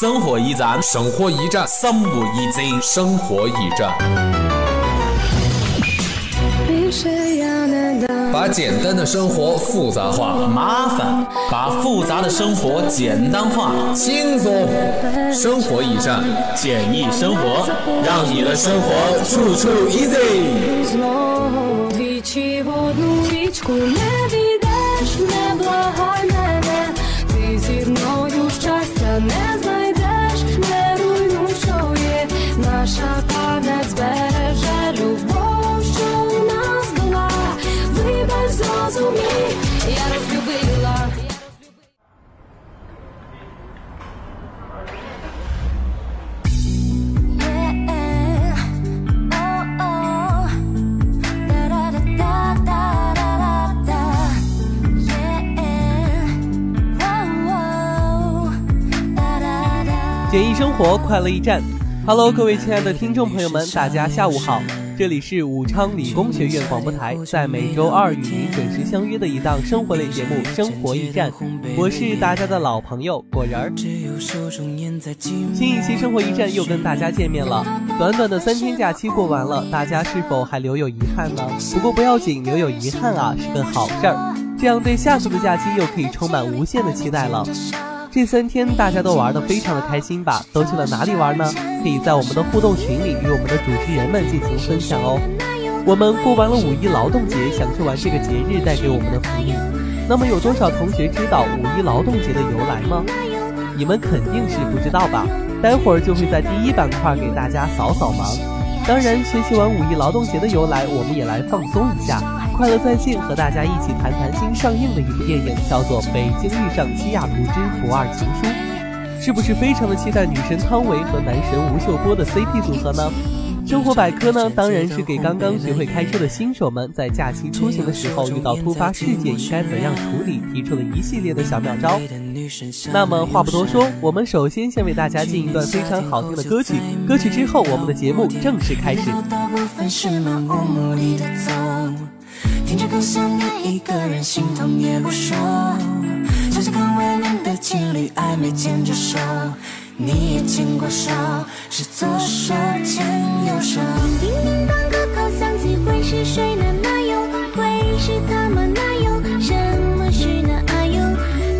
生活驿站，生活驿站，生活驿站，生活驿站。把简单的生活复杂化，麻烦。把复杂的生活简单化，轻松。生活驿站，简易生活，让你的生活处处 easy。简易生活，快乐驿站。Hello，各位亲爱的听众朋友们，大家下午好。这里是武昌理工学院广播台，在每周二与您准时相约的一档生活类节目《生活驿站》，我是大家的老朋友果仁儿。新一期《生活驿站》又跟大家见面了。短短的三天假期过完了，大家是否还留有遗憾呢？不过不要紧，留有遗憾啊是个好事儿，这样对下次的假期又可以充满无限的期待了。这三天大家都玩得非常的开心吧？都去了哪里玩呢？可以在我们的互动群里与我们的主持人们进行分享哦。我们过完了五一劳动节，享受完这个节日带给我们的福利。那么有多少同学知道五一劳动节的由来吗？你们肯定是不知道吧？待会儿就会在第一板块给大家扫扫盲。当然，学习完五一劳动节的由来，我们也来放松一下。快乐在线，和大家一起谈谈新上映的一部电影，叫做《北京遇上西雅图之不二情书》，是不是非常的期待女神汤唯和男神吴秀波的 CP 组合呢？生活百科呢，当然是给刚刚学会开车的新手们，在假期出行的时候遇到突发事件应该怎样处理，提出了一系列的小妙招。那么话不多说，我们首先先为大家进一段非常好听的歌曲，歌曲之后，我们的节目正式开始。歌想念一个人，心痛也不说。像是刚未恋的情侣，暧昧牵着手，你也牵过手，是左手牵右手。叮叮当个口响起，会是谁呢？哪有？会是他吗？哪有？什么是那阿尤？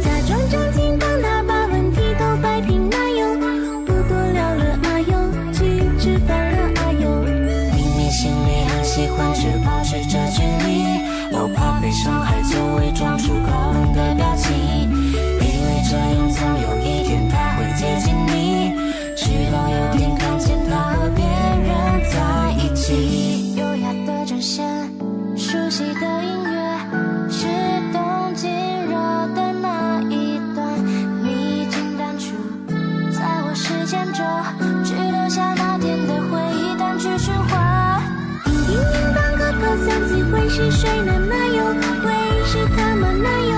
假装正经帮他把问题都摆平，哪有？不多聊了阿呦，去吃饭了阿呦。明明心里很喜欢，却保持着距离。我怕被伤害，就伪装出高冷的表情，以为这样总有一天他会接近你，直到有天是谁？的男友，会是他们？男友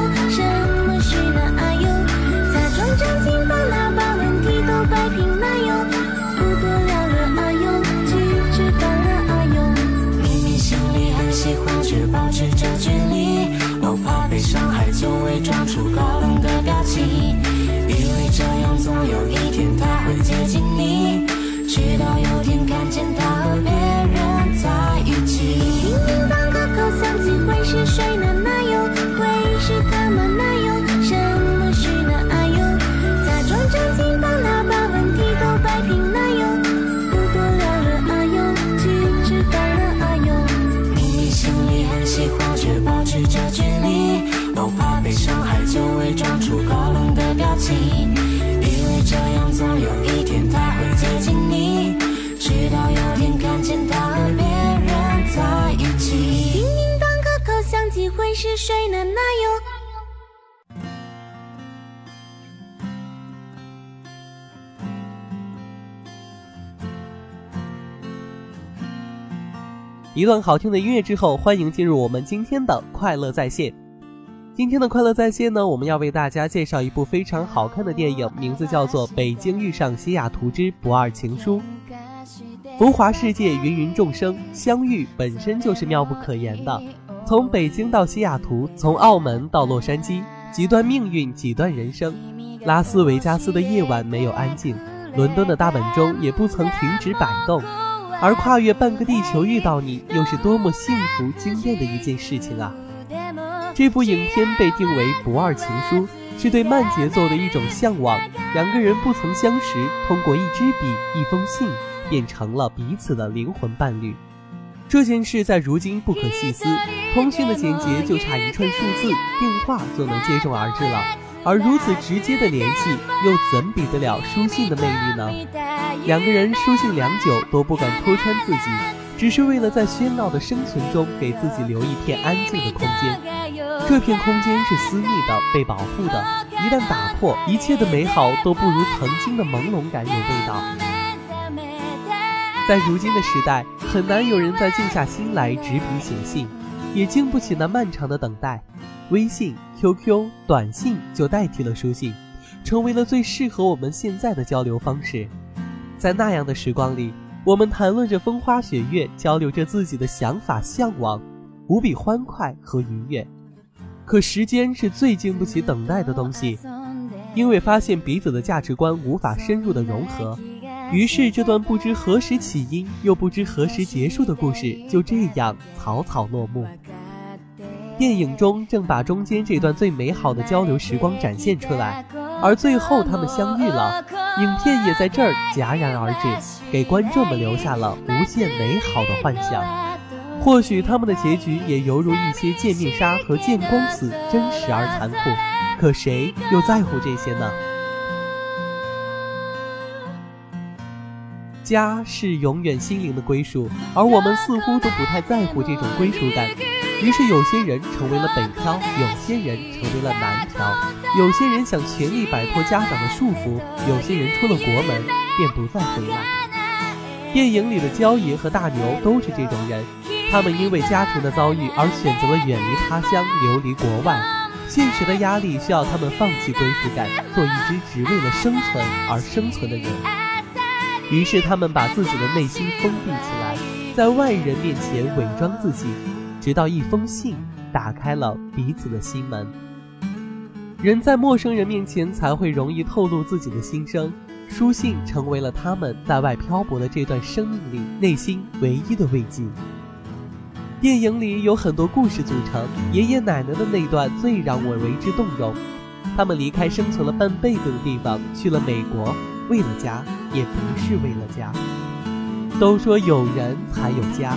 是谁呢？哪有？一段好听的音乐之后，欢迎进入我们今天的快乐在线。今天的快乐在线呢，我们要为大家介绍一部非常好看的电影，名字叫做《北京遇上西雅图之不二情书》。浮华世界，芸芸众生，相遇本身就是妙不可言的。从北京到西雅图，从澳门到洛杉矶，几段命运，几段人生。拉斯维加斯的夜晚没有安静，伦敦的大本钟也不曾停止摆动，而跨越半个地球遇到你，又是多么幸福惊艳的一件事情啊！这部影片被定为不二情书，是对慢节奏的一种向往。两个人不曾相识，通过一支笔、一封信，变成了彼此的灵魂伴侣。这件事在如今不可细思，通讯的简洁就差一串数字，电话就能接踵而至了。而如此直接的联系，又怎比得了书信的魅力呢？两个人书信良久都不敢戳穿自己，只是为了在喧闹的生存中给自己留一片安静的空间。这片空间是私密的、被保护的，一旦打破，一切的美好都不如曾经的朦胧感有味道。在如今的时代。很难有人再静下心来执笔写信，也经不起那漫长的等待。微信、QQ、短信就代替了书信，成为了最适合我们现在的交流方式。在那样的时光里，我们谈论着风花雪月，交流着自己的想法、向往，无比欢快和愉悦。可时间是最经不起等待的东西，因为发现彼此的价值观无法深入的融合。于是，这段不知何时起因又不知何时结束的故事就这样草草落幕。电影中正把中间这段最美好的交流时光展现出来，而最后他们相遇了，影片也在这儿戛然而止，给观众们留下了无限美好的幻想。或许他们的结局也犹如一些见面杀和见光死，真实而残酷。可谁又在乎这些呢？家是永远心灵的归属，而我们似乎都不太在乎这种归属感。于是，有些人成为了北漂，有些人成为了南漂，有些人想全力摆脱家长的束缚，有些人出了国门便不再回来。电影里的焦爷和大牛都是这种人，他们因为家庭的遭遇而选择了远离他乡，流离国外。现实的压力需要他们放弃归属感，做一只只为了生存而生存的人。于是，他们把自己的内心封闭起来，在外人面前伪装自己，直到一封信打开了彼此的心门。人在陌生人面前才会容易透露自己的心声，书信成为了他们在外漂泊的这段生命里内心唯一的慰藉。电影里有很多故事组成，爷爷奶奶的那段最让我为之动容。他们离开生存了半辈子的地方，去了美国。为了家，也不是为了家。都说有人才有家，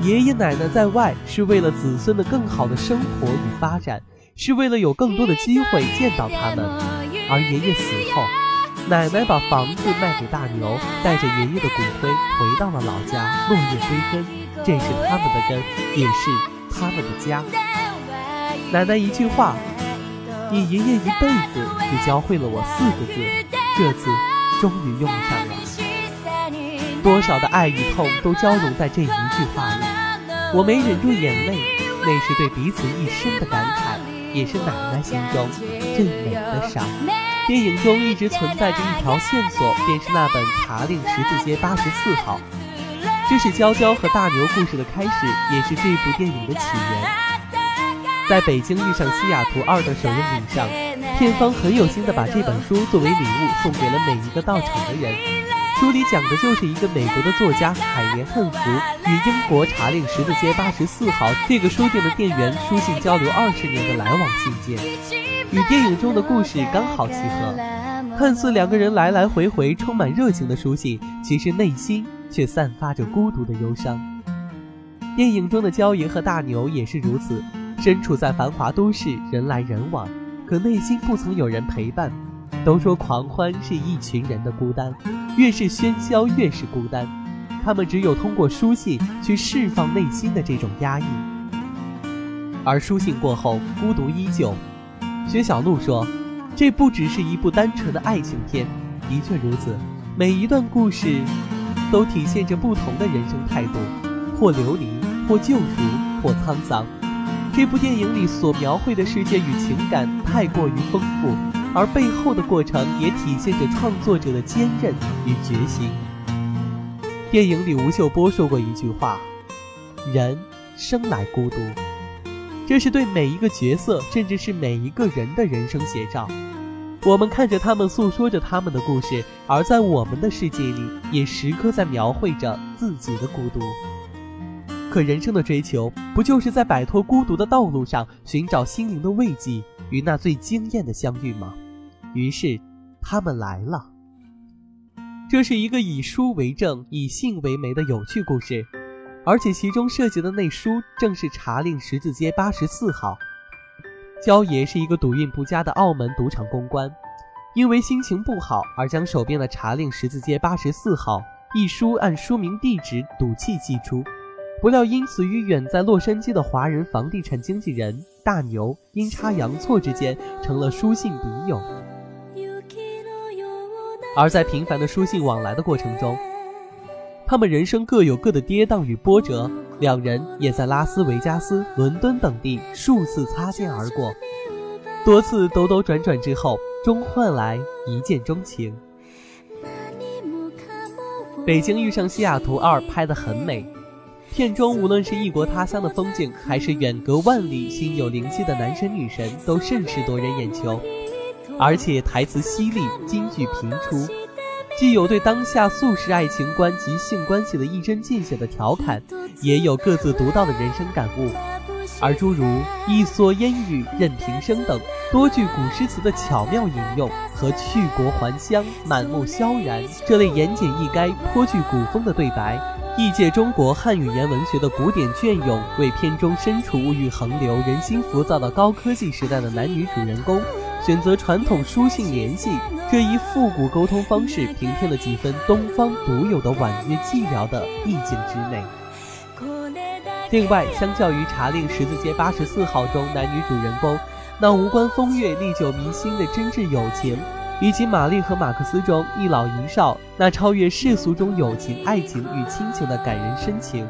爷爷奶奶在外是为了子孙的更好的生活与发展，是为了有更多的机会见到他们。而爷爷死后，奶奶把房子卖给大牛，带着爷爷的骨灰回到了老家，落叶归根。这是他们的根，也是他们的家。奶奶一句话，你爷爷一辈子只教会了我四个字，这次。终于用上了，多少的爱与痛都交融在这一句话里。我没忍住眼泪，那是对彼此一生的感慨，也是奶奶心中最美的伤。电影中一直存在着一条线索，便是那本《查令十字街八十四号》，这是娇娇和大牛故事的开始，也是这部电影的起源。在北京遇上西雅图二的首映礼上。片方很有心的把这本书作为礼物送给了每一个到场的人。书里讲的就是一个美国的作家海莲恨福与英国查令十字街八十四号这个书店的店员书信交流二十年的来往信件，与电影中的故事刚好契合。看似两个人来来回回充满热情的书信，其实内心却散发着孤独的忧伤。电影中的焦爷和大牛也是如此，身处在繁华都市，人来人往。可内心不曾有人陪伴，都说狂欢是一群人的孤单，越是喧嚣越是孤单。他们只有通过书信去释放内心的这种压抑。而书信过后，孤独依旧。薛小璐说：“这不只是一部单纯的爱情片。”的确如此，每一段故事都体现着不同的人生态度，或流离，或救赎，或沧桑。这部电影里所描绘的世界与情感太过于丰富，而背后的过程也体现着创作者的坚韧与决心。电影里吴秀波说过一句话：“人生来孤独。”这是对每一个角色，甚至是每一个人的人生写照。我们看着他们诉说着他们的故事，而在我们的世界里，也时刻在描绘着自己的孤独。可人生的追求，不就是在摆脱孤独的道路上寻找心灵的慰藉与那最惊艳的相遇吗？于是，他们来了。这是一个以书为证、以信为媒的有趣故事，而且其中涉及的那书正是茶令十字街八十四号。焦爷是一个赌运不佳的澳门赌场公关，因为心情不好而将手边的茶令十字街八十四号一书按书名地址赌气寄出，不料因此与远在洛杉矶的华人房地产经纪人大牛阴差阳错之间成了书信笔友。而在频繁的书信往来的过程中，他们人生各有各的跌宕与波折。两人也在拉斯维加斯、伦敦等地数次擦肩而过，多次兜兜转转之后，终换来一见钟情。北京遇上西雅图二拍得很美，片中无论是异国他乡的风景，还是远隔万里、心有灵犀的男神女神，都甚是夺人眼球，而且台词犀利，金句频出。既有对当下速食爱情观及性关系的一针见血的调侃，也有各自独到的人生感悟。而诸如“一蓑烟雨任平生”等多句古诗词的巧妙引用，和“去国还乡，满目萧然”这类言简意赅、颇具古风的对白，亦借中国汉语言文学的古典隽永，为片中身处物欲横流、人心浮躁的高科技时代的男女主人公。选择传统书信联系这一复古沟通方式，平添了几分东方独有的婉约寂寥的意境之美。另外，相较于《茶令十字街八十四号》中男女主人公那无关风月、历久弥新的真挚友情，以及《玛丽和马克思》中一老一少那超越世俗中友情、爱情与亲情的感人深情，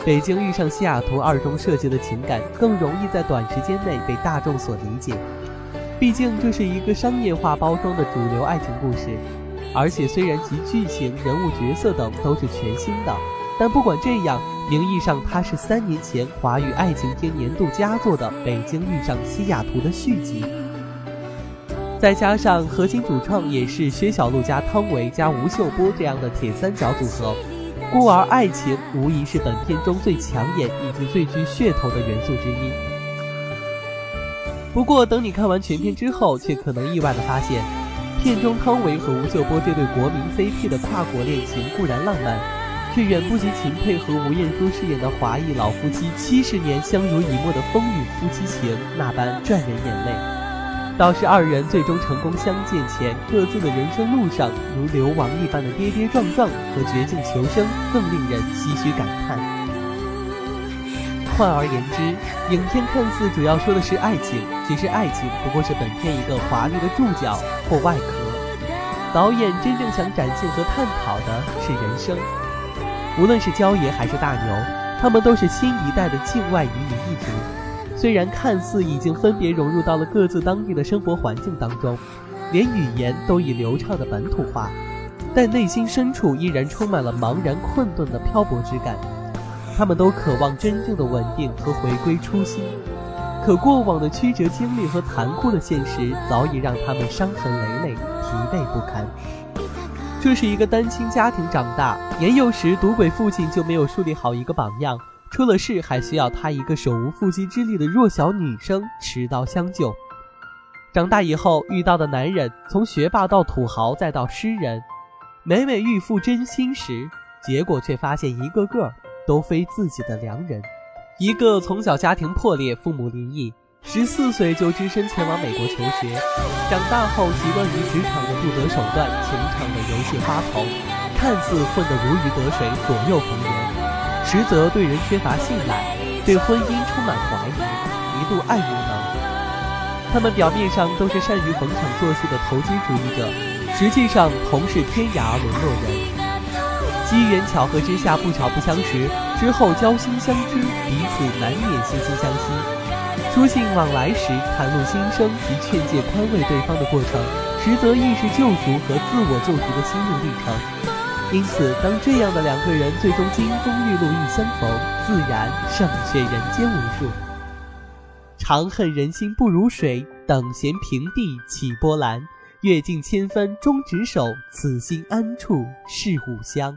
《北京遇上西雅图二》中涉及的情感更容易在短时间内被大众所理解。毕竟这是一个商业化包装的主流爱情故事，而且虽然其剧情、人物角色等都是全新的，但不管这样，名义上它是三年前华语爱情片年度佳作的《北京遇上西雅图》的续集。再加上核心主创也是薛晓路加汤唯加吴秀波这样的铁三角组合，故而爱情无疑是本片中最抢眼以及最具噱头的元素之一。不过，等你看完全片之后，却可能意外的发现，片中汤唯和吴秀波这对国民 CP 的跨国恋情固然浪漫，却远不及秦沛和吴彦姝饰演的华裔老夫妻七十年相濡以沫的风雨夫妻情那般赚人眼泪。倒是二人最终成功相见前，各自的人生路上如流亡一般的跌跌撞撞和绝境求生，更令人唏嘘感叹。换而言之，影片看似主要说的是爱情，其实爱情不过是本片一个华丽的注脚或外壳。导演真正想展现和探讨的是人生。无论是焦爷还是大牛，他们都是新一代的境外移民一族。虽然看似已经分别融入到了各自当地的生活环境当中，连语言都已流畅的本土化，但内心深处依然充满了茫然困顿的漂泊之感。他们都渴望真正的稳定和回归初心，可过往的曲折经历和残酷的现实早已让他们伤痕累累、疲惫不堪。这是一个单亲家庭长大，年幼时赌鬼父亲就没有树立好一个榜样，出了事还需要他一个手无缚鸡之力的弱小女生持刀相救。长大以后遇到的男人，从学霸到土豪再到诗人，每每欲付真心时，结果却发现一个个。都非自己的良人，一个从小家庭破裂，父母离异，十四岁就只身前往美国求学，长大后习惯于职场的不择手段，情场的游戏花头，看似混得如鱼得水，左右逢源，实则对人缺乏信赖，对婚姻充满怀疑，一度爱无能。他们表面上都是善于逢场作戏的投机主义者，实际上同是天涯沦落人。机缘巧合之下，不巧不相识，之后交心相知，彼此难免惺惺相惜。书信往来时，袒露心声及劝诫宽慰对方的过程，实则亦是救赎和自我救赎的心路历程。因此，当这样的两个人最终金风玉露一相逢，自然胜却人间无数。长恨人心不如水，等闲平地起波澜。阅尽千帆终执手，此心安处是吾乡。